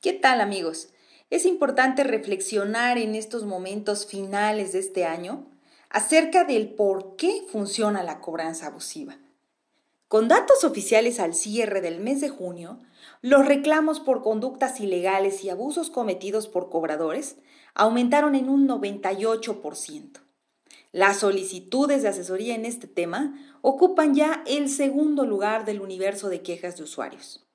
¿Qué tal amigos? Es importante reflexionar en estos momentos finales de este año acerca del por qué funciona la cobranza abusiva. Con datos oficiales al cierre del mes de junio, los reclamos por conductas ilegales y abusos cometidos por cobradores aumentaron en un 98%. Las solicitudes de asesoría en este tema ocupan ya el segundo lugar del universo de quejas de usuarios.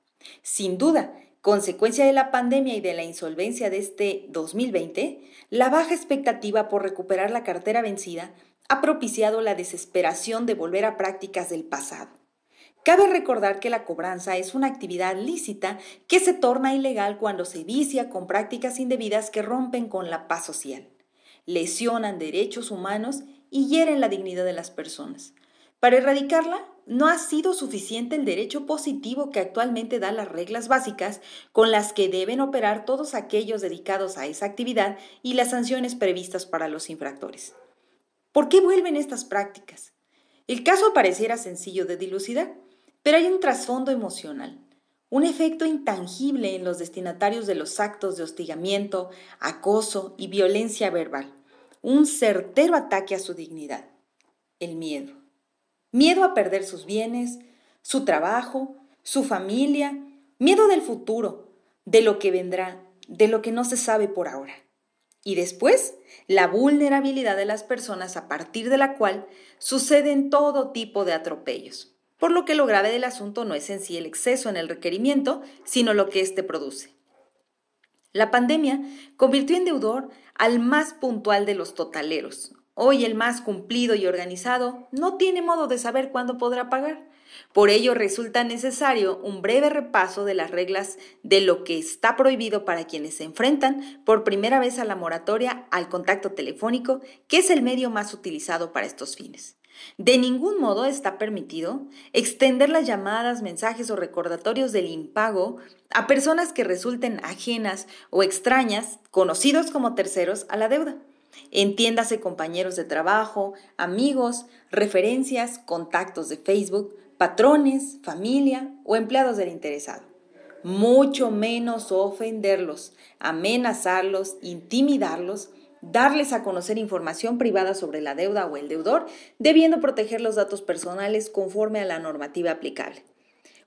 Sin duda, Consecuencia de la pandemia y de la insolvencia de este 2020, la baja expectativa por recuperar la cartera vencida ha propiciado la desesperación de volver a prácticas del pasado. Cabe recordar que la cobranza es una actividad lícita que se torna ilegal cuando se vicia con prácticas indebidas que rompen con la paz social, lesionan derechos humanos y hieren la dignidad de las personas. Para erradicarla, no ha sido suficiente el derecho positivo que actualmente da las reglas básicas con las que deben operar todos aquellos dedicados a esa actividad y las sanciones previstas para los infractores. ¿Por qué vuelven estas prácticas? El caso pareciera sencillo de dilucidar, pero hay un trasfondo emocional, un efecto intangible en los destinatarios de los actos de hostigamiento, acoso y violencia verbal, un certero ataque a su dignidad, el miedo. Miedo a perder sus bienes, su trabajo, su familia, miedo del futuro, de lo que vendrá, de lo que no se sabe por ahora. Y después, la vulnerabilidad de las personas a partir de la cual suceden todo tipo de atropellos. Por lo que lo grave del asunto no es en sí el exceso en el requerimiento, sino lo que éste produce. La pandemia convirtió en deudor al más puntual de los totaleros, Hoy el más cumplido y organizado no tiene modo de saber cuándo podrá pagar. Por ello resulta necesario un breve repaso de las reglas de lo que está prohibido para quienes se enfrentan por primera vez a la moratoria al contacto telefónico, que es el medio más utilizado para estos fines. De ningún modo está permitido extender las llamadas, mensajes o recordatorios del impago a personas que resulten ajenas o extrañas, conocidos como terceros, a la deuda. Entiéndase compañeros de trabajo, amigos, referencias, contactos de Facebook, patrones, familia o empleados del interesado. Mucho menos ofenderlos, amenazarlos, intimidarlos, darles a conocer información privada sobre la deuda o el deudor, debiendo proteger los datos personales conforme a la normativa aplicable.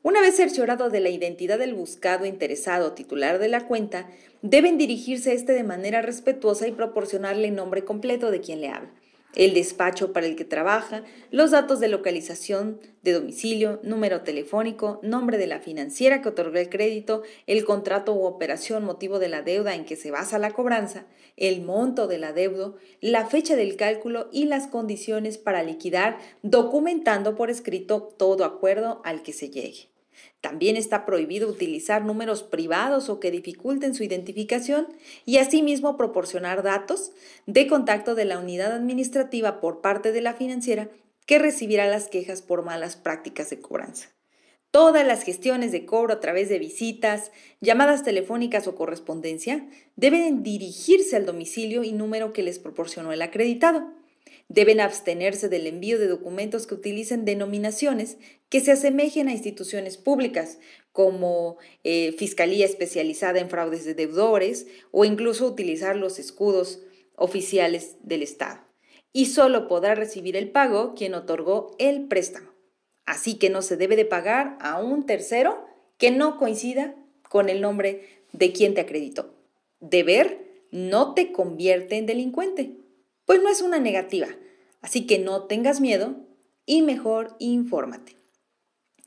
Una vez cerciorado de la identidad del buscado interesado titular de la cuenta, deben dirigirse a este de manera respetuosa y proporcionarle el nombre completo de quien le habla, el despacho para el que trabaja, los datos de localización, de domicilio, número telefónico, nombre de la financiera que otorgó el crédito, el contrato u operación motivo de la deuda en que se basa la cobranza, el monto del adeudo, la fecha del cálculo y las condiciones para liquidar, documentando por escrito todo acuerdo al que se llegue. También está prohibido utilizar números privados o que dificulten su identificación y asimismo proporcionar datos de contacto de la unidad administrativa por parte de la financiera que recibirá las quejas por malas prácticas de cobranza. Todas las gestiones de cobro a través de visitas, llamadas telefónicas o correspondencia deben dirigirse al domicilio y número que les proporcionó el acreditado. Deben abstenerse del envío de documentos que utilicen denominaciones que se asemejen a instituciones públicas, como eh, Fiscalía Especializada en Fraudes de Deudores o incluso utilizar los escudos oficiales del Estado. Y solo podrá recibir el pago quien otorgó el préstamo. Así que no se debe de pagar a un tercero que no coincida con el nombre de quien te acreditó. Deber no te convierte en delincuente pues no es una negativa. Así que no tengas miedo y mejor infórmate.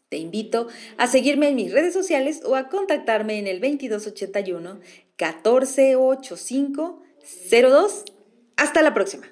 Te invito a seguirme en mis redes sociales o a contactarme en el 2281 1485 02. Hasta la próxima.